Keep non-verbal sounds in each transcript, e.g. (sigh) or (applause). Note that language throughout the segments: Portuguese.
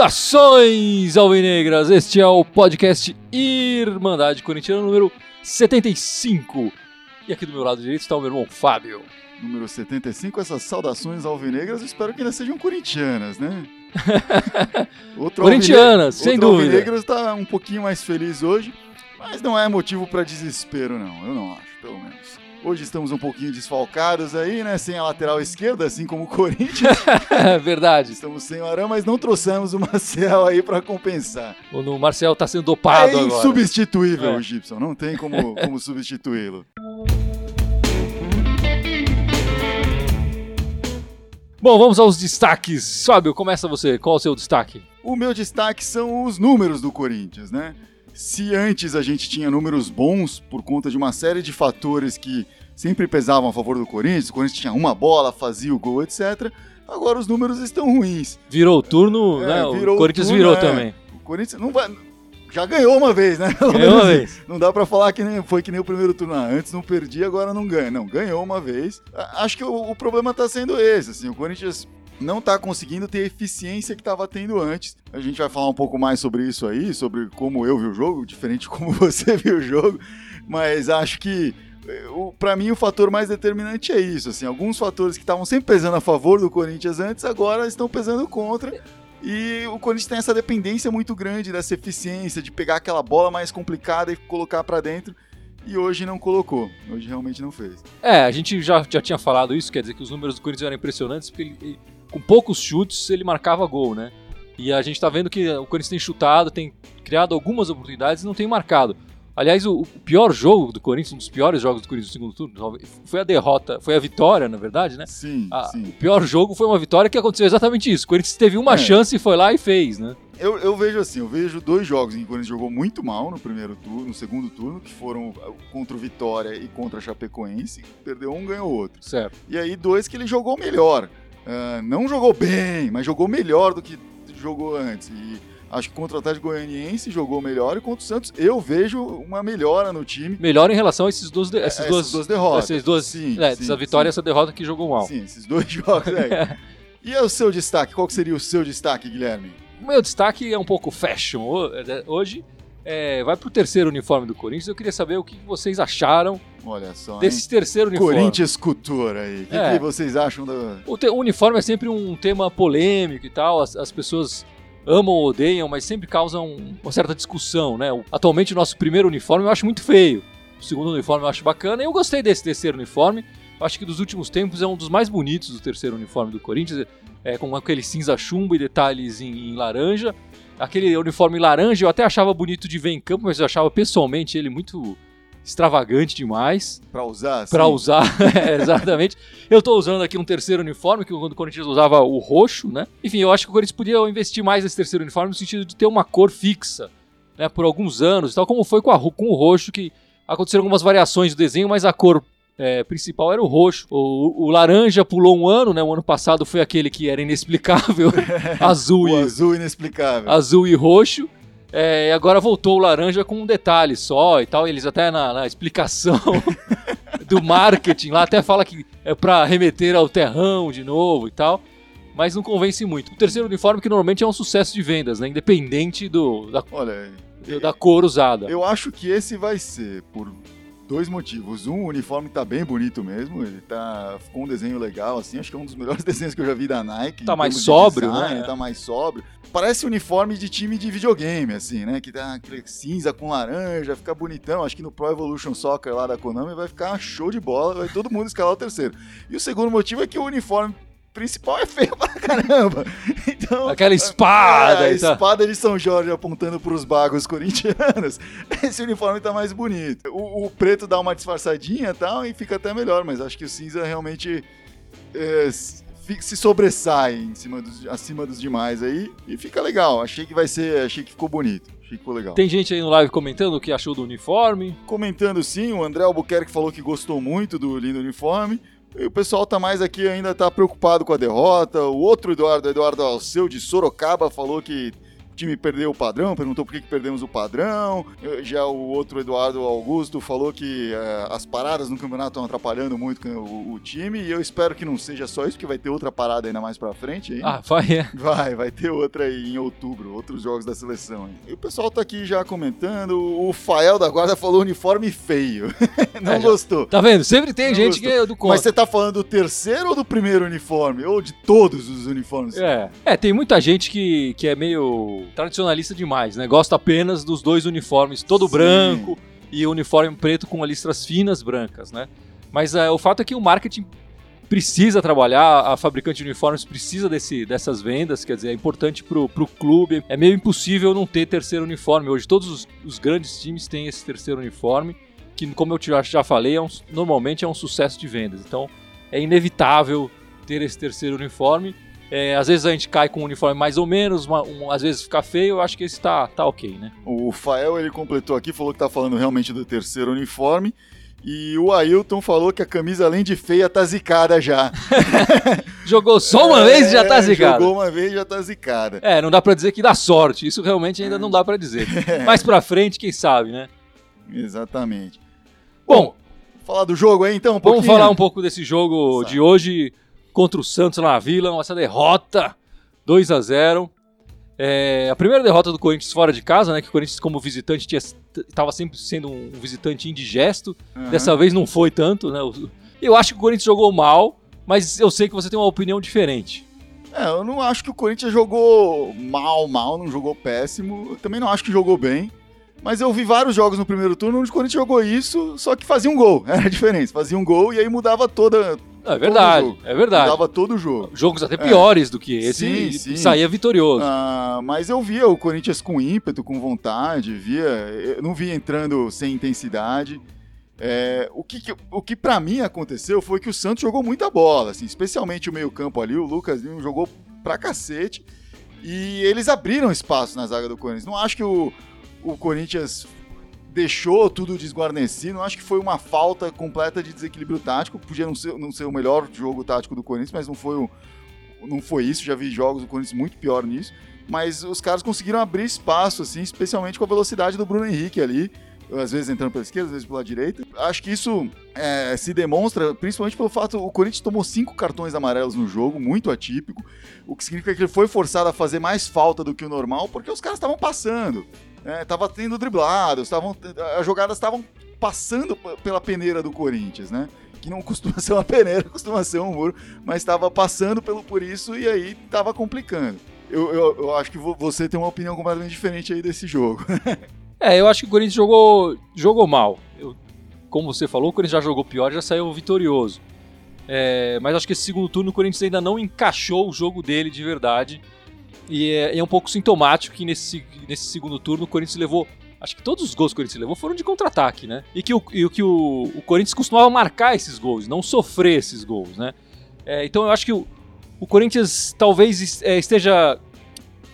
Saudações alvinegras! Este é o podcast Irmandade Corintiana número 75. E aqui do meu lado direito está o meu irmão Fábio. Número 75, essas saudações alvinegras, espero que ainda sejam corintianas, né? (laughs) Corintianas, sem outro dúvida. O alvinegro está um pouquinho mais feliz hoje, mas não é motivo para desespero, não. Eu não acho, pelo menos. Hoje estamos um pouquinho desfalcados aí, né? Sem a lateral esquerda, assim como o Corinthians. É (laughs) Verdade. Estamos sem o Arão, mas não trouxemos o Marcel aí para compensar. O Marcel tá sendo dopado é agora. insubstituível é. o Gibson, não tem como, (laughs) como substituí-lo. Bom, vamos aos destaques. Fábio, começa você. Qual o seu destaque? O meu destaque são os números do Corinthians, né? Se antes a gente tinha números bons por conta de uma série de fatores que sempre pesavam a favor do Corinthians, o Corinthians tinha uma bola, fazia o gol, etc. Agora os números estão ruins. Virou o turno, é, né? Virou o Corinthians turno, virou é. também. O Corinthians não vai, já ganhou uma vez, né? ganhou (laughs) uma vez. Não dá para falar que nem, foi que nem o primeiro turno. Ah, antes não perdi, agora não ganha. Não, ganhou uma vez. Acho que o, o problema tá sendo esse. Assim, o Corinthians não está conseguindo ter a eficiência que estava tendo antes. A gente vai falar um pouco mais sobre isso aí, sobre como eu vi o jogo, diferente de (laughs) como você viu o jogo, mas acho que eh, para mim o fator mais determinante é isso, assim, alguns fatores que estavam sempre pesando a favor do Corinthians antes agora estão pesando contra. E o Corinthians tem essa dependência muito grande dessa eficiência de pegar aquela bola mais complicada e colocar para dentro e hoje não colocou. Hoje realmente não fez. É, a gente já, já tinha falado isso, quer dizer que os números do Corinthians eram impressionantes, porque ele, com poucos chutes ele marcava gol, né? E a gente está vendo que o Corinthians tem chutado, tem criado algumas oportunidades e não tem marcado. Aliás, o, pior jogo do Corinthians, um dos piores jogos do Corinthians no segundo turno, foi a derrota, foi a vitória, na verdade, né? Sim, a, sim. O pior jogo foi uma vitória que aconteceu exatamente isso. O Corinthians teve uma é. chance e foi lá e fez, né? Eu, eu, vejo assim, eu vejo dois jogos em que o Corinthians jogou muito mal no primeiro turno, no segundo turno, que foram contra o Vitória e contra a Chapecoense. Perdeu um, ganhou outro. Certo. E aí dois que ele jogou melhor. Uh, não jogou bem, mas jogou melhor do que jogou antes. E acho que contra o Atlético Goianiense jogou melhor e contra o Santos eu vejo uma melhora no time. Melhor em relação a esses dois, essas, é, duas, essas duas derrotas. Essas duas, sim, é, sim, essa vitória e essa derrota que jogou mal. Sim, esses dois (laughs) jogos. É. (laughs) e é o seu destaque? Qual seria o seu destaque, Guilherme? O meu destaque é um pouco fashion é, hoje. É, vai pro terceiro uniforme do Corinthians. Eu queria saber o que vocês acharam Olha só, desse terceiro uniforme. Corinthians Cultura aí. O que, é. que, vocês acham do. O, te, o, uniforme é sempre um tema polêmico e tal. As, as pessoas amam ou odeiam, mas sempre causam uma certa discussão, né? Atualmente o nosso primeiro uniforme eu acho muito feio. O segundo uniforme eu acho bacana. E eu gostei desse terceiro uniforme. Eu acho que dos últimos tempos é um dos mais bonitos do terceiro uniforme do Corinthians. É, com aquele cinza chumbo e detalhes em, em laranja. Aquele uniforme laranja eu até achava bonito de ver em campo, mas eu achava pessoalmente ele muito extravagante demais. Para usar? Para usar, (laughs) é, exatamente. Eu estou usando aqui um terceiro uniforme, que quando o Corinthians usava o roxo, né? Enfim, eu acho que o Corinthians podia investir mais nesse terceiro uniforme no sentido de ter uma cor fixa, né? Por alguns anos, tal como foi com, a, com o roxo, que aconteceram algumas variações do desenho, mas a cor é, principal era o roxo. O, o, laranja pulou um ano, né? O ano passado foi aquele que era inexplicável, (laughs) azul o e azul inexplicável, azul e roxo. É, e agora voltou o laranja com um detalhe só e tal. Eles até na, na explicação (laughs) do marketing lá até fala que é para remeter ao terrão de novo e tal. Mas não convence muito. O terceiro uniforme que normalmente é um sucesso de vendas, né? Independente do da, Olha, da cor usada. Eu acho que esse vai ser por dois motivos. Um, o uniforme tá bem bonito mesmo, ele tá com um desenho legal, assim, acho que é um dos melhores (laughs) desenhos que eu já vi da Nike. Tá mais sóbrio, design, né? Tá mais sóbrio. Parece uniforme de time de videogame, assim, né? Que tá cinza com laranja, fica bonitão. Acho que no Pro Evolution Soccer lá da Konami vai ficar show de bola, vai todo mundo escalar o terceiro. E o segundo motivo é que o uniforme principal é feio pra caramba. Então, Aquela espada. É, a espada de São Jorge apontando pros bagos corintianos. (laughs) Esse uniforme tá mais bonito. O, o preto dá uma disfarçadinha e tal e fica até melhor, mas acho que o cinza realmente é, se sobressai em cima dos, acima dos demais aí e fica legal. Achei que vai ser, achei que ficou bonito. Achei que ficou legal. Tem gente aí no live comentando o que achou do uniforme. Comentando sim, o André Albuquerque falou que gostou muito do lindo uniforme. E o pessoal tá mais aqui ainda tá preocupado com a derrota. O outro Eduardo, Eduardo Alceu de Sorocaba, falou que time perdeu o padrão, perguntou por que, que perdemos o padrão. Já o outro Eduardo Augusto falou que é, as paradas no campeonato estão atrapalhando muito o, o, time. E eu espero que não seja só isso, que vai ter outra parada ainda mais pra frente. Hein? Ah, vai, é. Vai, vai ter outra aí em outubro, outros jogos da seleção. Hein? E o pessoal tá aqui já comentando. O Fael da Guarda falou uniforme feio. (laughs) não é, gostou. Tá vendo? Sempre tem não gente gostou. que é do contra. Mas você tá falando do terceiro ou do primeiro uniforme? Ou de todos os uniformes? É. É, tem muita gente que, que é meio tradicionalista demais, né? Gosta apenas dos dois uniformes, todo Sim. branco e o uniforme preto com listras finas brancas, né? Mas é, o fato é que o marketing precisa trabalhar, a fabricante de uniformes precisa desse, dessas vendas, quer dizer, é importante pro, pro clube. É meio impossível não ter terceiro uniforme. Hoje todos os, os grandes times têm esse terceiro uniforme, que como eu já falei, é um, normalmente é um sucesso de vendas. Então é inevitável ter esse terceiro uniforme. É, às vezes a gente cai com um uniforme mais ou menos, uma, um, às vezes fica feio, eu acho que esse tá, tá ok, né? O Fael ele completou aqui, falou que tá falando realmente do terceiro uniforme. E o Ailton falou que a camisa, além de feia, tá zicada já. (laughs) (laughs) jogou só uma é, vez e já tá zicada. Jogou uma vez e já tá zicada. É, não dá pra dizer que dá sorte. Isso realmente ainda não dá pra dizer. (laughs) Mais pra frente, quem sabe, né? Exatamente. Bom, Bom falar do jogo aí então um Vamos falar um pouco desse jogo de hoje contra o Santos na Vila, essa derrota 2 a 0 é, a primeira derrota do Corinthians fora de casa, né? Que o Corinthians, como visitante, estava sempre sendo um visitante indigesto. Uhum. Dessa vez não foi tanto, né? Eu acho que o Corinthians jogou mal, mas eu sei que você tem uma opinião diferente. É, eu não acho que o Corinthians jogou mal, mal, não jogou péssimo. Eu também não acho que jogou bem. Mas eu vi vários jogos no primeiro turno onde o Corinthians jogou isso, só que fazia um gol. (laughs) Era a diferença. Fazia um gol e aí mudava toda, é verdade, é verdade. Dava todo o jogo. Jogos até piores é. do que esse sim, sim. saía vitorioso. Ah, mas eu via o Corinthians com ímpeto, com vontade, via, eu não via entrando sem intensidade. É, o que, o que para mim aconteceu foi que o Santos jogou muita bola, assim, especialmente o meio-campo ali, o Lucas Lima jogou pra cacete. E eles abriram espaço na zaga do Corinthians. Não acho que o, o Corinthians deixou tudo desguarnecido. Acho que foi uma falta completa de desequilíbrio tático. Podia não ser, não ser o melhor jogo tático do Corinthians, mas não foi, o, não foi isso. Já vi jogos do Corinthians muito pior nisso. Mas os caras conseguiram abrir espaço, assim, especialmente com a velocidade do Bruno Henrique ali. Às vezes entrando pela esquerda, às vezes pela direita. Acho que isso é, se demonstra principalmente pelo fato o Corinthians tomou cinco cartões amarelos no jogo, muito atípico, o que significa que ele foi forçado a fazer mais falta do que o normal, porque os caras estavam passando. É, tava tendo driblados, tavam, as jogadas estavam passando pela peneira do Corinthians, né? Que não (laughs) costuma ser uma peneira, costuma ser um muro, mas estava passando pelo por isso e aí estava complicando. Eu, eu, eu, acho que você tem uma opinião completamente diferente aí desse jogo. (laughs) é, eu acho que o Corinthians jogou, jogou mal. Eu, como você falou, o Corinthians já jogou pior, já saiu vitorioso. É, mas acho que esse segundo turno o Corinthians ainda não encaixou o jogo dele de verdade. E é, é um pouco sintomático que nesse, nesse segundo turno o Corinthians levou acho que todos os gols que o Corinthians levou foram de contra-ataque, né? E que o, e que o, o Corinthians costumava marcar esses gols, não sofrer esses gols, né? É, então eu acho que o, o Corinthians talvez é, esteja.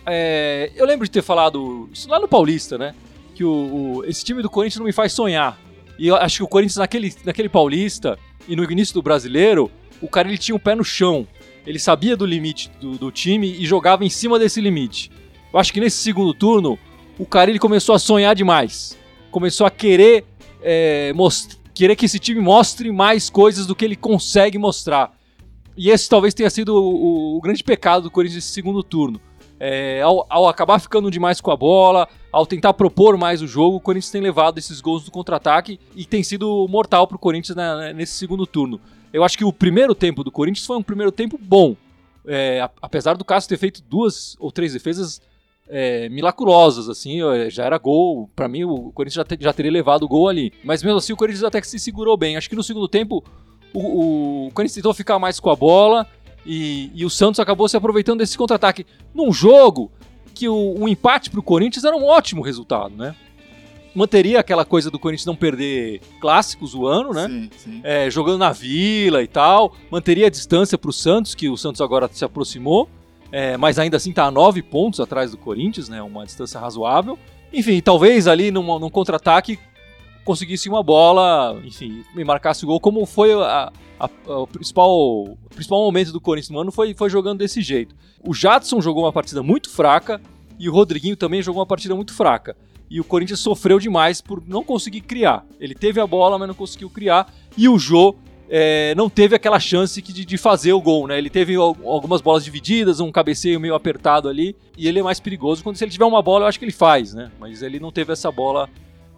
É, eu lembro de ter falado lá no Paulista, né? Que o, o, esse time do Corinthians não me faz sonhar. E eu acho que o Corinthians naquele, naquele Paulista e no início do brasileiro, o cara ele tinha o um pé no chão ele sabia do limite do, do, time e jogava em cima desse limite. Eu acho que nesse segundo turno, o Carilli começou a sonhar demais. Começou a querer, é, querer que esse time mostre mais coisas do que ele consegue mostrar. E esse talvez tenha sido o, o, o grande pecado do Corinthians nesse segundo turno. É, ao, ao, acabar ficando demais com a bola, ao tentar propor mais o jogo, o Corinthians tem levado esses gols do contra-ataque e tem sido mortal para o Corinthians né, nesse segundo turno. Eu acho que o primeiro tempo do Corinthians foi um primeiro tempo bom. É, apesar do Cássio ter feito duas ou três defesas é, assim, já era gol. Para mim, o Corinthians já, te, já, teria levado o gol ali. Mas mesmo assim, o Corinthians até que se segurou bem. Acho que no segundo tempo, o, o, o Corinthians tentou ficar mais com a bola e, e o Santos acabou se aproveitando desse contra-ataque. Num jogo que o, o empate para o Corinthians era um ótimo resultado, né? Manteria aquela coisa do Corinthians não perder clássicos o ano, né? Sim, sim. É, jogando na Vila e tal. Manteria a distância para o Santos, que o Santos agora se aproximou. É, mas ainda assim está a nove pontos atrás do Corinthians, né? Uma distância razoável. Enfim, talvez ali num, num contra-ataque conseguisse uma bola, enfim, e marcasse o gol, como foi a, a, a, o, principal, o principal momento do Corinthians no ano, foi, foi jogando desse jeito. O Jadson jogou uma partida muito fraca, e o Rodriguinho também jogou uma partida muito fraca. E o Corinthians sofreu demais por não conseguir criar. Ele teve a bola, mas não conseguiu criar. E o Jô é, não teve aquela chance de, de, fazer o gol, né? Ele teve algumas bolas divididas, um cabeceio meio apertado ali, e ele é mais perigoso quando se ele tiver uma bola, eu acho que ele faz, né? Mas ele não teve essa bola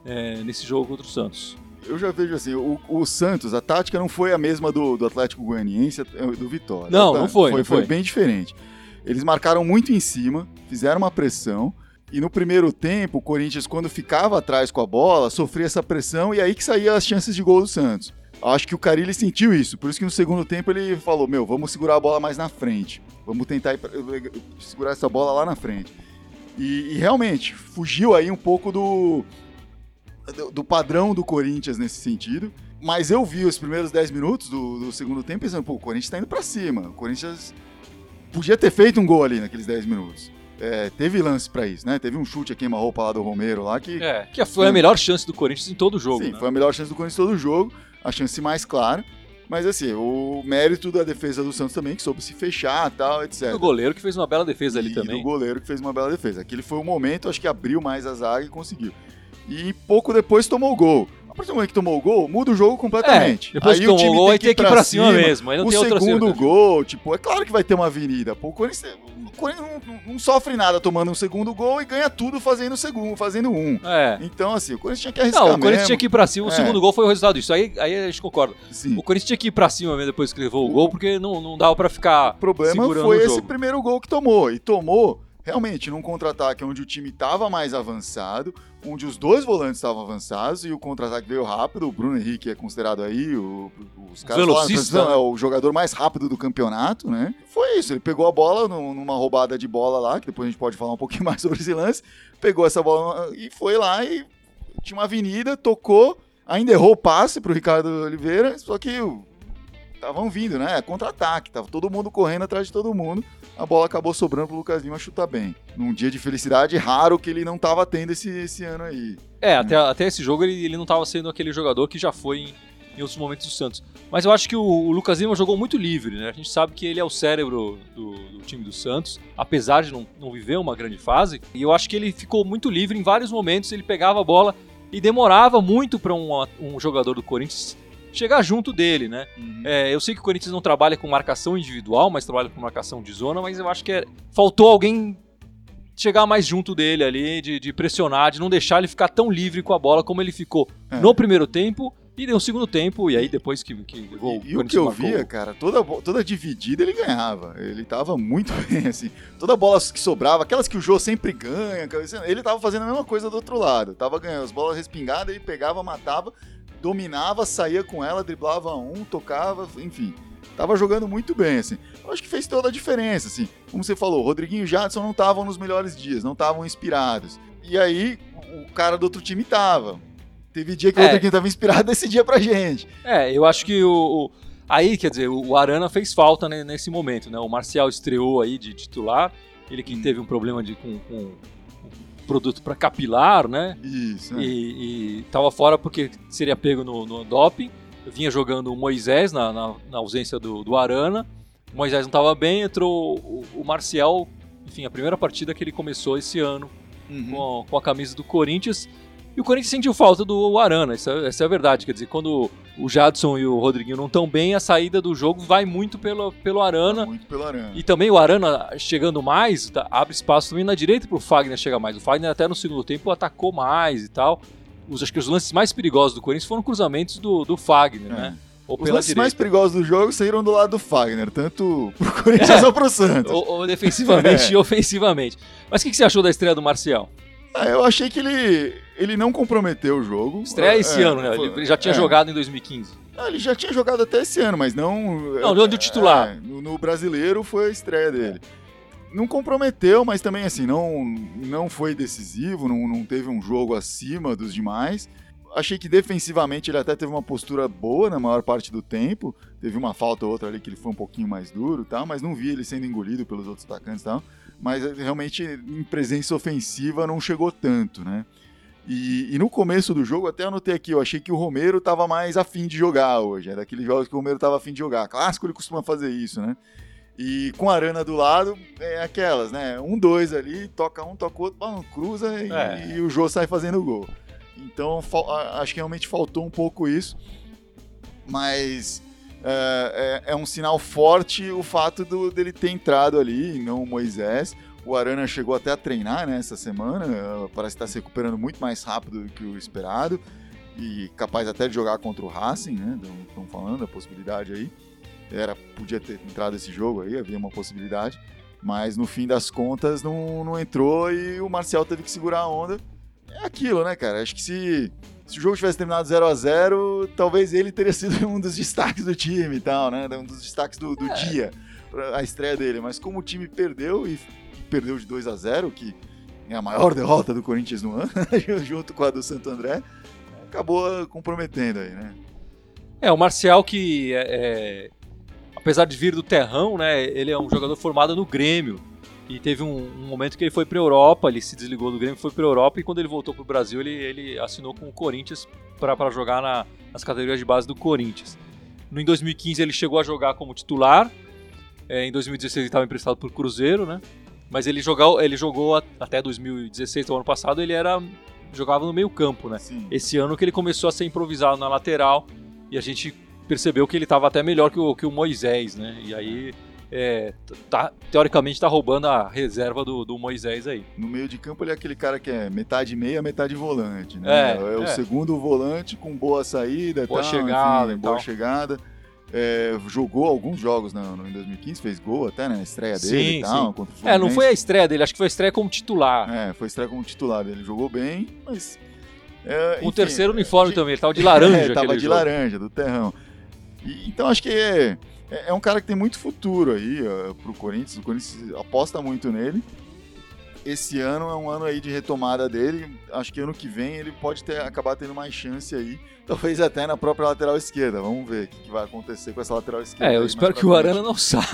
é, nesse jogo contra o Santos. Eu já vejo assim, o, o, Santos, a tática não foi a mesma do, do Atlético Goianiense, é, do Vitória. Não, tá? não foi, foi, não foi. Foi bem diferente. Eles marcaram muito em cima, fizeram uma pressão, e no primeiro tempo, o Corinthians, quando ficava atrás com a bola, sofria essa pressão e aí que saía as chances de gol do Santos. Acho que o Carilli sentiu isso, por isso que no segundo tempo ele falou: Meu, vamos segurar a bola mais na frente. Vamos tentar pra, segurar essa bola lá na frente. E, e, realmente, fugiu aí um pouco do, do, do, padrão do Corinthians nesse sentido. Mas eu vi os primeiros 10 minutos do, do segundo tempo pensando: Pô, o Corinthians tá indo pra cima. O Corinthians podia ter feito um gol ali naqueles 10 minutos. É, teve lance para isso, né? Teve um chute a queima-roupa lá do Romero lá que. É, que foi a melhor chance do Corinthians em todo o jogo. Sim, né? foi a melhor chance do Corinthians em todo o jogo, a chance mais clara. Mas assim, o mérito da defesa do Santos também, que soube se fechar tal, etc. O goleiro que fez uma bela defesa ali e também. O goleiro que fez uma bela defesa. Aquele foi o momento, acho que abriu mais a zaga e conseguiu. E pouco depois tomou o gol partir do momento que tomou o gol, muda o jogo completamente. É, depois aí que tomou o gol, ter que ir pra cima, cima mesmo. Aí não o tem segundo gol, tipo, é claro que vai ter uma avenida. Pô, o Corinthians, o Corinthians não, não, sofre nada tomando um segundo gol e ganha tudo fazendo segundo, fazendo um. É. Então, assim, o Corinthians tinha que arriscar Não, o Corinthians mesmo. tinha que ir pra cima, o é. segundo gol foi o resultado disso. Aí, aí a gente concorda. Sim. O Corinthians tinha que ir pra cima mesmo depois que levou o gol, porque não, não dava pra ficar O problema foi o esse primeiro gol que tomou. E tomou realmente num contra-ataque onde o time estava mais avançado, onde os dois volantes estavam avançados e o contra-ataque veio rápido. O Bruno Henrique é considerado aí o, os caras falam, é o jogador mais rápido do campeonato, né? Foi isso, ele pegou a bola numa roubada de bola lá, que depois a gente pode falar um pouquinho (laughs) mais sobre esse lance, pegou essa bola e foi lá e tinha uma avenida, tocou, ainda errou o passe pro Ricardo Oliveira, só que estavam vindo, né? Contra-ataque, tava todo mundo correndo atrás de todo mundo. A bola acabou sobrando pro Lucas Lima chutar bem. Num dia de felicidade raro que ele não tava tendo esse, esse ano aí. É, até, até esse jogo ele, ele não estava sendo aquele jogador que já foi em, em outros momentos do Santos. Mas eu acho que o, o, Lucas Lima jogou muito livre, né? A gente sabe que ele é o cérebro do, do time do Santos, apesar de não, não viver uma grande fase. E eu acho que ele ficou muito livre em vários momentos. Ele pegava a bola e demorava muito para um, um jogador do Corinthians chegar junto dele, né? Uhum. É, eu sei que o Corinthians não trabalha com marcação individual, mas trabalha com marcação de zona, mas eu acho que é, faltou alguém chegar mais junto dele ali, de, de, pressionar, de não deixar ele ficar tão livre com a bola como ele ficou é. no primeiro tempo e no segundo tempo, e aí depois que, que levou E, e o que eu marcou... via, cara, toda, toda dividida ele ganhava. Ele tava muito (laughs) bem, assim. Toda bola que sobrava, aquelas que o Jô sempre ganha, ele tava fazendo a mesma coisa do outro lado. Tava ganhando as bolas respingadas, ele pegava, matava dominava, saía com ela, driblava um, tocava, enfim. Tava jogando muito bem, assim. Eu acho que fez toda a diferença, assim. Como você falou, Rodriguinho e Jadson não estavam nos melhores dias, não estavam inspirados. E aí, o cara do outro time tava. Teve dia que o é. Rodriguinho tava inspirado, (laughs) decidia pra gente. É, eu acho que o, o... Aí, quer dizer, o Arana fez falta né, nesse momento, né? O Marcial estreou aí de titular, ele que hum. teve um problema de, com, com produto para capilar, né? Isso. É. E, estava fora porque seria pego no, no doping. Eu vinha jogando o Moisés na, na, na ausência do, do, Arana. O Moisés não estava bem, entrou o, o, Marcial. Enfim, a primeira partida que ele começou esse ano uhum. com, com a camisa do Corinthians. E o Corinthians sentiu falta do Arana, essa, essa, é a verdade. Quer dizer, quando o Jadson e o Rodriguinho não estão bem, a saída do jogo vai muito pelo, pelo Arana. Muito pelo Arana. E também o Arana chegando mais, tá, abre espaço também na direita para o Fagner chegar mais. O Fagner até no segundo tempo atacou mais e tal. Os, acho que os lances mais perigosos do Corinthians foram cruzamentos do, do Fagner, é. né? Ou Os lances direita. mais perigosos do jogo saíram do lado do Fagner, tanto pro Corinthians é. ou pro Santos. Ou, ou defensivamente (laughs) é. e ofensivamente. Mas o que, que você achou da estreia do Marcial? Ah, eu achei que ele, ele não comprometeu o jogo. Estreia esse é, ano, né? Ele já tinha é. jogado em 2015. Ah, ele já tinha jogado até esse ano, mas não. Não, não de titular. É, no, no, brasileiro foi a estreia dele. Não comprometeu, mas também assim, não, não foi decisivo, não, não teve um jogo acima dos demais. Achei que defensivamente ele até teve uma postura boa na maior parte do tempo. Teve uma falta ou outra ali que ele foi um pouquinho mais duro, tal, mas não vi ele sendo engolido pelos outros atacantes, tal mas eh, realmente em presença ofensiva não chegou tanto, né? E, e, no começo do jogo, até anotei aqui, eu achei que o Romero estava mais afim de jogar hoje. É daqueles jogos que o Romero estava afim de jogar. Clássico ele costuma fazer isso, né? E com a Arana do lado, é aquelas, né? Um, dois ali, toca um, toca outro, bom, cruza e, É. e o Jô sai fazendo gol. Então, acho que realmente faltou um pouco isso. Mas é, é- é um sinal forte o fato do- dele ter entrado ali, não o Moisés. O Arana chegou até a treinar né, essa semana, parece estar se recuperando muito mais rápido do que o esperado e capaz até de jogar contra o Racing, né? Estão falando a possibilidade aí. Era, podia ter entrado esse jogo aí, havia uma possibilidade, mas no fim das contas não, não entrou e o Marcial teve que segurar a onda. É aquilo, né, cara? Acho que se, se o jogo tivesse terminado 0 a 0 talvez ele teria sido (laughs) um dos destaques do time e tal, né? Um dos destaques do, do É. dia, a estreia dele. Mas como o time perdeu e perdeu de 2 a 0 que é a maior (laughs) derrota do Corinthians no ano, (laughs) junto com a do Santo André, acabou comprometendo aí, né? É, o Marcial que, é, é, apesar de vir do terrão, né, ele é um jogador formado no Grêmio. E teve um, um momento que ele foi para Europa, ele se desligou do Grêmio, foi para Europa e quando ele voltou para o Brasil, ele, ele assinou com o Corinthians para jogar na- nas categorias de base do Corinthians. No, em 2015 ele chegou a jogar como titular, é, em 2016 ele estava emprestado por Cruzeiro, né? Mas ele, jogou, ele jogou até 2016, o ano passado, ele era jogava no meio campo, né? Sim. esse ano que ele começou a ser improvisado na lateral e a gente percebeu que ele estava até melhor que o, que o Moisés, né? E aí, é, tá, teoricamente, está roubando a reserva do, do Moisés aí. No meio de campo ele é aquele cara que é metade meia, metade volante, né? É, o é. segundo volante com boa saída, Boa tal, chegada enfim, boa tal. chegada. É, jogou alguns jogos no, em 2015, fez gol até na estreia dele Sim, e tal, sim. É, não foi a estreia dele, acho que foi a estreia como titular. É, foi estreia como titular dele, jogou bem, mas... é, Com o enfim, terceiro uniforme de- também, ele tava de laranja. (laughs) É, tava de jogo. laranja, do terrão. E- então acho que é, é, é um cara que tem muito futuro aí ó, pro Corinthians. O Corinthians aposta muito nele. Esse ano é um ano aí de retomada dele. Acho que ano que vem ele pode ter, acabar tendo mais chance aí. (laughs) Talvez até na própria lateral esquerda. Vamos ver o que, vai acontecer com essa lateral esquerda. É, eu aí espero que o. Arana não (laughs) saia.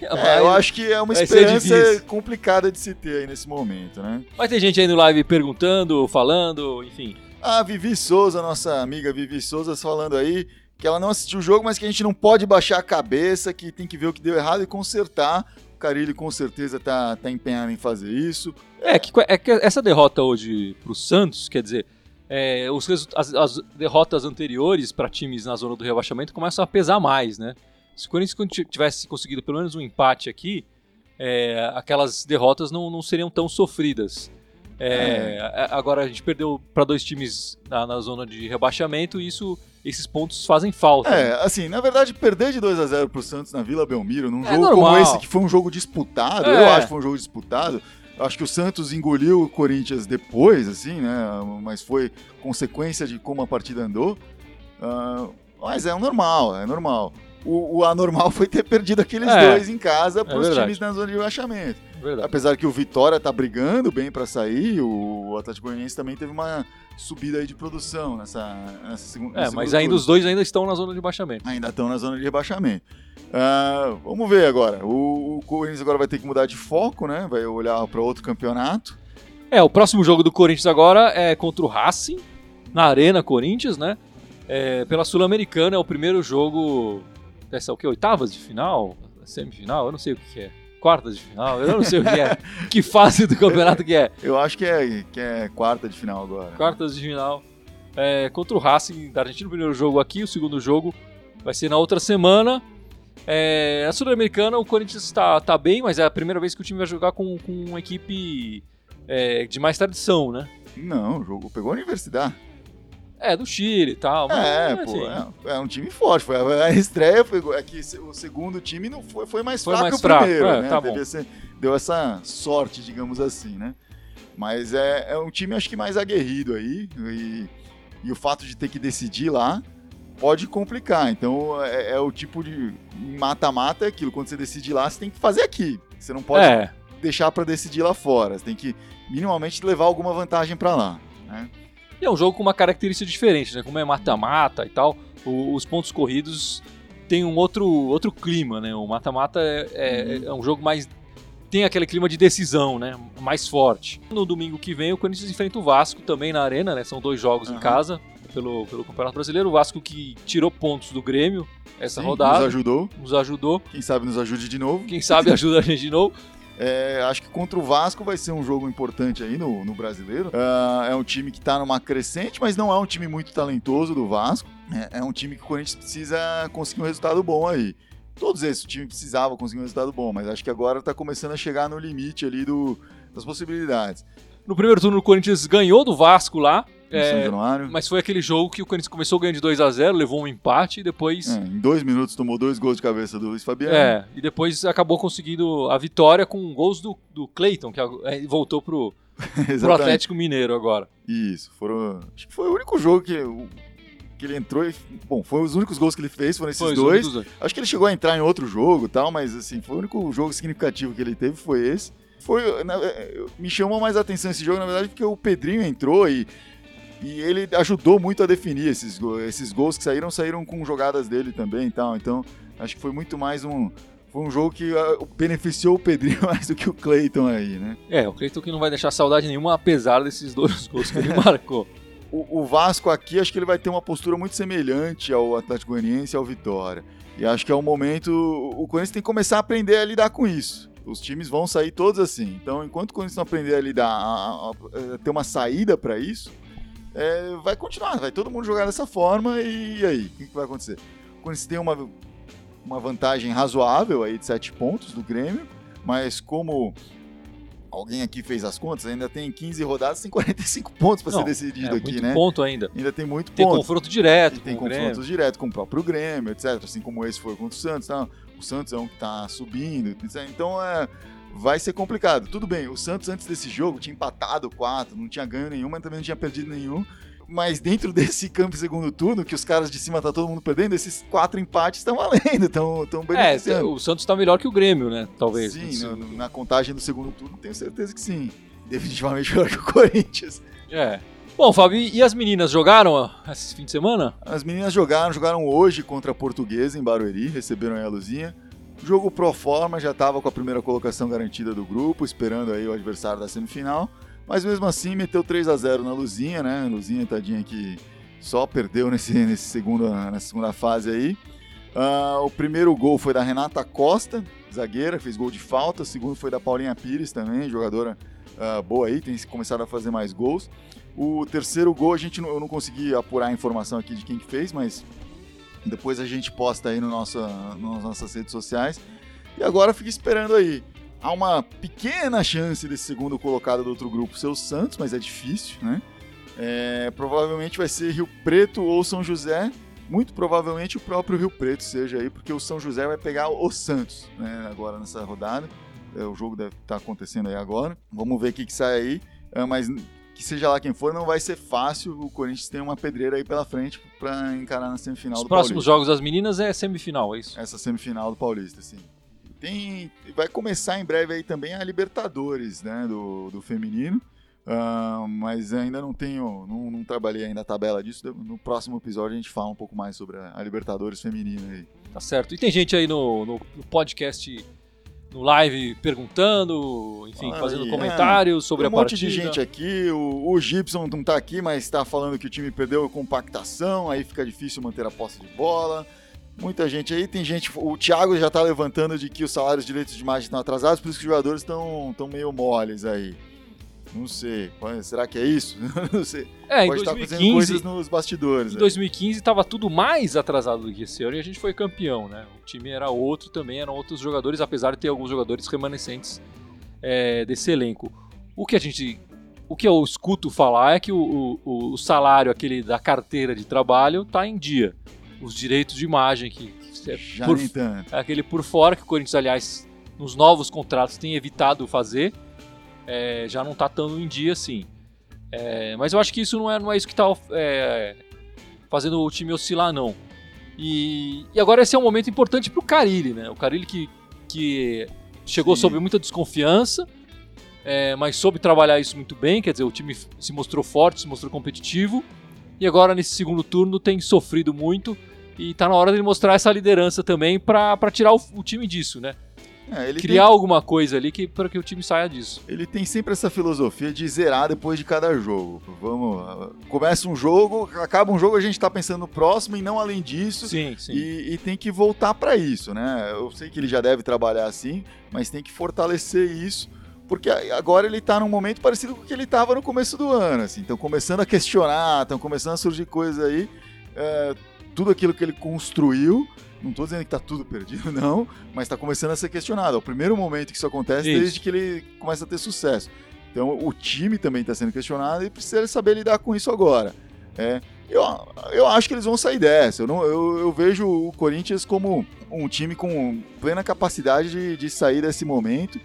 É, eu acho que é uma esperança complicada de se ter aí nesse momento, né? Mas tem gente aí no live perguntando, falando, enfim. A Vivi Souza, nossa amiga Vivi Souza, falando aí que ela não assistiu o jogo, mas que a gente não pode baixar a cabeça, que tem que ver o que deu errado e consertar. O Carilli com certeza tá, tá empenhado em fazer isso. É que, é que essa derrota hoje pro Santos, quer dizer, é, os as, as derrotas anteriores para times na zona do rebaixamento começam a pesar mais, né? Se o Corinthians tivesse conseguido pelo menos um empate aqui, é, aquelas derrotas não, não seriam tão sofridas. É, a- Agora a gente perdeu para dois times na, na zona de rebaixamento e isso, esses pontos fazem falta. né? É, assim, na verdade, perder de 2 a 0 pro Santos na Vila Belmiro, num É jogo normal. como esse, que foi um jogo disputado, É. eu acho que foi um jogo disputado. Acho que o Santos engoliu o Corinthians depois, assim, né? Mas foi consequência de como a partida andou. Ah, mas é normal, é normal. O, o anormal (laughs) foi ter perdido aqueles É, dois em casa para os times na zona de rebaixamento. Verdade. Apesar que o Vitória tá brigando bem para sair, o Atlético Goianiense também teve uma subida aí de produção nessa, nessa segunda. É, mas ainda os dois ainda estão na zona de rebaixamento. ainda estão na zona de rebaixamento. Ah, vamos ver agora. O, o Corinthians agora vai ter que mudar de foco, né? Vai olhar para outro campeonato. É, o próximo jogo do Corinthians agora é contra o Racing, na Arena Corinthians, né? É, pela Sul-Americana, é o primeiro jogo dessa, o que, oitavas de final? Semifinal? Eu não sei o que que é. Quartas de final? Eu não sei o que é. que fase do campeonato que é. (laughs) Eu acho que é, que é quarta de final agora. Quartas de final. É, contra o Racing da Argentina, o primeiro jogo aqui, o segundo jogo vai ser na outra semana. É, a Sul-Americana, o Corinthians está tá bem, mas é a primeira vez que o time vai jogar com, com uma equipe é, de mais tradição, né? Não, o jogo pegou a Universidade. É, do Chile e tal. Mas, É, assim, pô, é, é um time forte. Foi a, a estreia foi é que o segundo time não foi, foi mais Foi fraco mais que o fraco, primeiro, é, né? tá bom. deu essa sorte, digamos assim, né? Mas é, é um time acho que mais aguerrido aí e, e o fato de ter que decidir lá pode complicar. Então é, é o tipo de mata-mata é aquilo. Quando você decide lá, você tem que fazer aqui. Você não pode É, deixar para decidir lá fora. Você tem que minimamente levar alguma vantagem para lá. Né? E é um jogo com uma característica diferente, né? Como é mata-mata e tal, o- os pontos corridos têm um outro, outro clima, né? O mata-mata é, é- Uhum. é um jogo mais. tem aquele clima de decisão, né? Mais forte. No domingo que vem, o Corinthians enfrenta o Vasco também na Arena, né? São dois jogos em Aham. casa pelo, pelo Campeonato Brasileiro. O Vasco que tirou pontos do Grêmio essa Sim, rodada. Nos ajudou. Nos ajudou. Quem sabe nos ajude de novo. Quem sabe ajuda a gente de novo. É, acho que contra o Vasco vai ser um jogo importante aí no, no brasileiro. Ah, é um time que tá numa crescente, mas não é um time muito talentoso do Vasco. É, é um time que o Corinthians precisa conseguir um resultado bom aí. Todos esses, o time precisava conseguir um resultado bom, mas acho que agora tá começando a chegar no limite ali do, das possibilidades. No primeiro turno, o Corinthians ganhou do Vasco lá. É, São Januário. mas foi aquele jogo que o Corinthians começou ganhando de 2 a 0 levou um empate e depois. É, em dois minutos tomou dois gols de cabeça do Luiz Fabiano. É, e depois acabou conseguindo a vitória com gols do, do Cleiton, que é, voltou pro, (laughs) pro. Atlético Mineiro agora. Isso, foram. Acho que foi o único jogo que, que ele entrou e. Bom, foi os únicos gols que ele fez, foram esses Foi dois. dois. Acho que ele chegou a entrar em outro jogo e tal, mas assim, foi o único jogo significativo que ele teve, foi esse. Foi, na- eh, me chamou mais atenção esse jogo, na verdade, porque o Pedrinho entrou e, e ele ajudou muito a definir esses, go- esses gols que saíram, saíram com jogadas dele também e tal. Então, acho que foi muito mais um. Foi um jogo que ah, beneficiou o Pedrinho (laughs) mais do que o Cleiton aí, né? É, o Cleiton que não vai deixar saudade nenhuma, apesar desses dois (laughs) gols que ele (laughs) marcou. O, o Vasco aqui, acho que ele vai ter uma postura muito semelhante ao Atlético Goianiense e ao Vitória. E acho que é o momento. O Corinthians tem que começar a aprender a lidar com isso. Os times vão sair todos assim. Então, enquanto o Corinthians não aprender a lidar, a- a- a ter uma saída para isso, é, vai continuar. Vai todo mundo jogar dessa forma e, aí? O que, que vai acontecer? O Corinthians tem uma, uma vantagem razoável aí de 7 pontos do Grêmio, mas como alguém aqui fez as contas, ainda tem 15 rodadas, tem 45 (laughs) pontos para ser decidido é aqui, né? ponto ainda. Ainda tem muito Tem ponto. confronto direto E tem com o Grêmio. confrontos diretos com o próprio Grêmio, etc. Assim como esse foi contra o Santos. Tá? O Santos é um que tá subindo. etc. Então é, vai ser complicado. Tudo bem, o Santos antes desse jogo tinha empatado quatro, não tinha ganho nenhum, mas também não tinha perdido nenhum. Mas dentro (laughs) desse campo segundo turno, que os caras de cima tá todo mundo perdendo, esses quatro empates estão valendo, estão É, beneficiando. o Santos tá melhor que o Grêmio, né? Talvez. Sim, no- no- na contagem do segundo turno, tenho certeza que sim. Definitivamente melhor que o Corinthians. É. Bom, Fábio, e as meninas jogaram esse fim de semana? As meninas jogaram, jogaram hoje contra a Portuguesa em Barueri, receberam a luzinha. Jogo pro forma, já estava com a primeira colocação garantida do grupo, esperando aí o adversário da semifinal. Mas mesmo assim meteu 3 a 0 na Luzinha, né? Luzinha tadinha que só perdeu nesse, nesse segundo, nessa segunda fase aí. Ah, o primeiro gol foi da Renata Costa, zagueira, fez gol de falta. O segundo foi da Paulinha Pires também, jogadora ah, boa aí, tem começado a fazer mais gols. O terceiro gol a gente não, eu não consegui apurar a informação aqui de quem que fez, mas depois a gente posta aí no nosso, nas nossas redes sociais. E agora fica esperando aí. Há uma pequena chance desse segundo colocado do outro grupo ser o Santos, mas é difícil, né? É, provavelmente vai ser Rio Preto ou São José. Muito provavelmente o próprio Rio Preto seja aí, porque o São José vai pegar o Santos, né? Agora nessa rodada. É, o jogo deve estar acontecendo aí agora. Vamos ver o que, que sai aí. É, mas que seja lá quem for, não vai ser fácil. O Corinthians tem uma pedreira aí pela frente para encarar na semifinal Os do próximos Paulista. jogos das meninas é semifinal, é isso? Essa semifinal do Paulista, sim. Tem, vai começar em breve aí também a Libertadores, né, do, do feminino. Ah, mas ainda não tenho, não, não trabalhei ainda a tabela disso. No próximo episódio a gente fala um pouco mais sobre a, a Libertadores feminina aí. Tá certo. E tem gente aí no- no podcast, no live, perguntando, enfim, fazendo é. comentários sobre Tem um a monte partida. de gente aqui, o, o Gibson não tá aqui, mas tá falando que o time perdeu compactação, aí fica difícil manter a posse de bola. Muita gente aí, tem gente. O Thiago já tá levantando de que os salários de direitos de imagem estão atrasados, por isso que os jogadores estão tão meio moles aí. Não sei. Será que é isso? (laughs) não sei. É, em Pode estar fazendo 2015, coisas nos bastidores. em aí. 2015 estava tudo mais atrasado do que esse ano e a gente foi campeão, né? O time era outro também, eram outros jogadores, apesar de ter alguns jogadores remanescentes é, desse elenco. O que a gente. O que eu escuto falar é que o, o- o salário aquele da carteira de trabalho tá em dia. Os direitos de imagem que, que é Já por nem tanto. É aquele por fora que o Corinthians, aliás, nos novos contratos tem evitado fazer, é, já não tá tão em dia assim. É, mas eu acho que isso não é, não é isso que tá é, fazendo o time oscilar, não. E, e agora esse é um momento importante pro Carilli, né? O Carilli que, que chegou Sim. sob muita desconfiança, é, mas soube trabalhar isso muito bem, quer dizer, o time se mostrou forte, se mostrou competitivo, e agora nesse segundo turno tem sofrido muito, e tá na hora dele mostrar essa liderança também pra tirar o, o time disso, né? É, ele criar tem, alguma coisa ali que, para que o time saia disso. ele tem sempre essa filosofia de zerar depois de cada jogo. Vamos, começa um jogo, acaba um jogo, a gente tá pensando no próximo e não além disso. Sim, sim. E, e tem que voltar para isso, né? Eu sei que ele já deve trabalhar assim, mas tem que fortalecer isso, porque agora ele tá num momento parecido com o que ele tava no começo do ano, assim. Estão começando a questionar, estão começando a surgir coisas aí. é, tudo aquilo que ele construiu, não tô dizendo que tá tudo perdido, (laughs) não, mas tá começando a ser questionado. É o primeiro momento que isso acontece Isso. desde que ele começa a ter sucesso. Então o time também está sendo questionado e precisa saber lidar com isso agora. É, eu, eu acho que eles vão sair dessa. Eu, não, eu, eu vejo o Corinthians como um time com plena capacidade de, de sair desse momento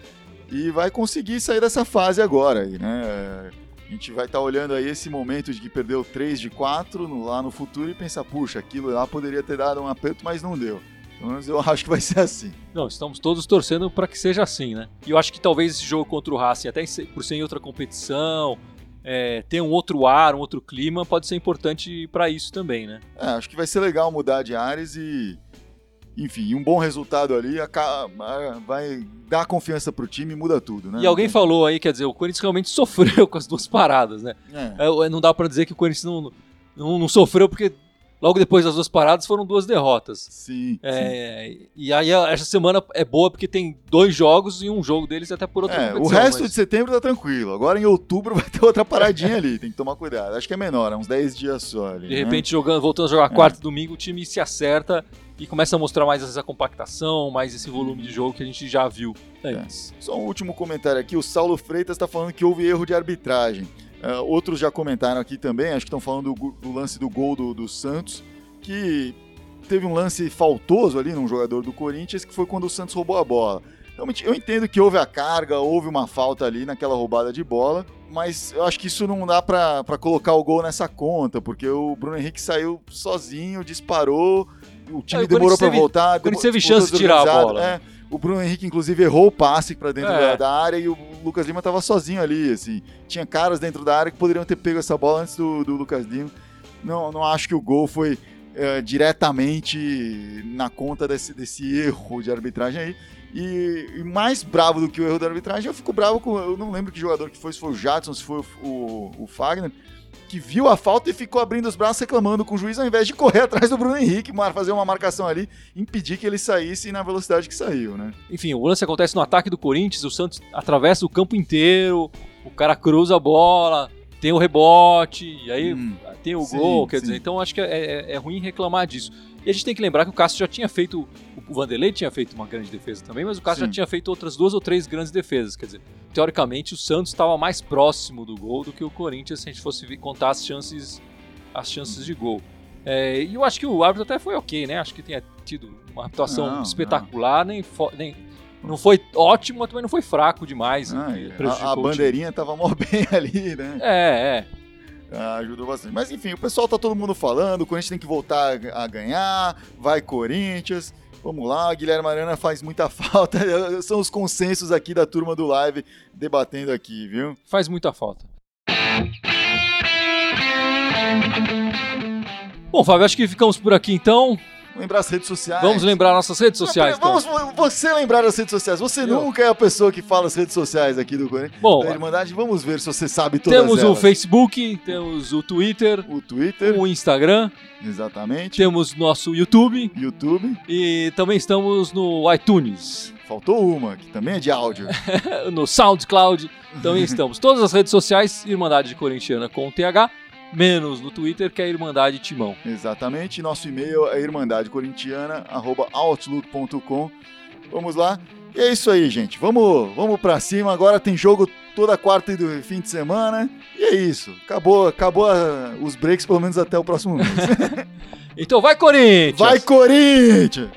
e vai conseguir sair dessa fase agora. Né? A gente vai estar olhando aí esse momento de que perdeu 3 de 4 no- lá no futuro e pensar, puxa, aquilo lá poderia ter dado um aperto, mas não deu. Pelo menos eu (laughs) acho que vai ser assim. Não, estamos todos torcendo para que seja assim, né? E eu acho que talvez esse jogo contra o Racing, até por ser em outra competição, é, ter um outro ar, um outro clima, pode ser importante para isso também, né? É, acho que vai ser legal mudar de áreas e, enfim, um bom resultado ali vai dar confiança pro time e muda tudo, né? E alguém falou aí, quer dizer, o Corinthians realmente (laughs) sofreu com as duas paradas, né? É, É, não dá para dizer que o Corinthians não, não, não sofreu, porque logo depois das duas paradas foram duas derrotas. sim, sim. É, e aí essa semana é boa porque tem dois jogos e um jogo deles até por outra É, o resto mas- de setembro tá tranquilo. Agora em outubro (laughs) vai ter outra paradinha ali, tem que tomar cuidado. Acho que é menor, é uns 10 dias só ali. De né? repente, jogando, voltando a jogar quarta e domingo, o time se acerta e começa a mostrar mais essa compactação, mais esse volume de jogo que a gente já viu antes. Só um último comentário aqui. O Saulo Freitas está falando que houve erro de arbitragem. É, outros já comentaram aqui também, acho que estão falando do, do lance do gol do, do Santos, que teve um lance faltoso ali num jogador do Corinthians, que foi quando o Santos roubou a bola. Realmente, eu entendo que houve a carga, houve uma falta ali naquela roubada de bola, mas eu acho que isso não dá pra pra colocar o gol nessa conta, porque o Bruno Henrique saiu sozinho, disparou, o time É, o demorou teve- voltar. o Corinthians teve chance de tirar a bola. é. o Bruno Henrique, inclusive, errou o passe pra dentro É. da área e o Lucas Lima tava sozinho ali, assim. Tinha caras dentro da área que poderiam ter pego essa bola antes do, do Lucas Lima. Não, não acho que o gol foi é, diretamente na conta desse, desse erro de arbitragem aí. E, e mais bravo do que o erro da arbitragem, eu fico bravo com. Eu não lembro que jogador que foi, se foi o Jadson, se foi o, o, o Fagner, que viu a falta e ficou abrindo os braços reclamando com o juiz, ao invés de correr (laughs) atrás do Bruno Henrique, fazer uma marcação ali, impedir que ele saísse na velocidade que saiu, né? Enfim, o lance acontece no ataque do Corinthians, o Santos atravessa o campo inteiro, o cara cruza a bola, tem o rebote, e aí Hum, tem o sim, gol, quer sim. dizer, então acho que é, é- é ruim reclamar disso. E a gente tem que lembrar que o Cássio já tinha feito, o Vanderlei tinha feito uma grande defesa também, mas o Cássio Sim. já tinha feito outras duas ou três grandes defesas, quer dizer, teoricamente o Santos estava mais próximo do gol do que o Corinthians se a gente fosse contar as chances, as chances de gol. É, e eu acho que o árbitro até foi ok, né? Acho que tenha tido uma atuação Não, espetacular, nem, fo- nem não foi ótimo, mas também não foi fraco demais. Ah, e prejudicou a, a bandeirinha tava mó (laughs) bem ali, né? É, é. Ah, ajudou bastante. Mas enfim, o pessoal tá todo mundo falando, o Corinthians tem que voltar a ganhar, vai Corinthians. Vamos lá, Guilherme Arana faz muita (laughs) falta. São os consensos aqui da turma do live debatendo aqui, viu? Faz muita falta. Bom, Fábio, acho que ficamos por aqui então. Lembrar as redes sociais. Vamos lembrar nossas redes sociais. Então. Vamos você lembrar as redes sociais. Você Eu. nunca é a pessoa que fala as redes sociais aqui do Corinthians. Bom, da Irmandade, vamos ver se você sabe todas temos o elas. Facebook, temos o Twitter, O Twitter, o Instagram, exatamente. temos nosso YouTube YouTube. e também estamos no iTunes, Faltou uma, que também é de áudio. (laughs) no SoundCloud. Também (laughs) estamos. Todas as redes sociais, Irmandade Corintiana com TH, menos no Twitter, que é Irmandade Timão. Exatamente. Nosso e-mail é irmandadecorintiana@outlook.com. Vamos lá. E é isso aí, gente. Vamos, vamos para cima. Agora tem jogo toda quarta e do fim de semana. E é isso. Acabou, acabou a- os breaks pelo menos até o próximo mês. (laughs) Então vai, Corinthians! Vai Corinthians!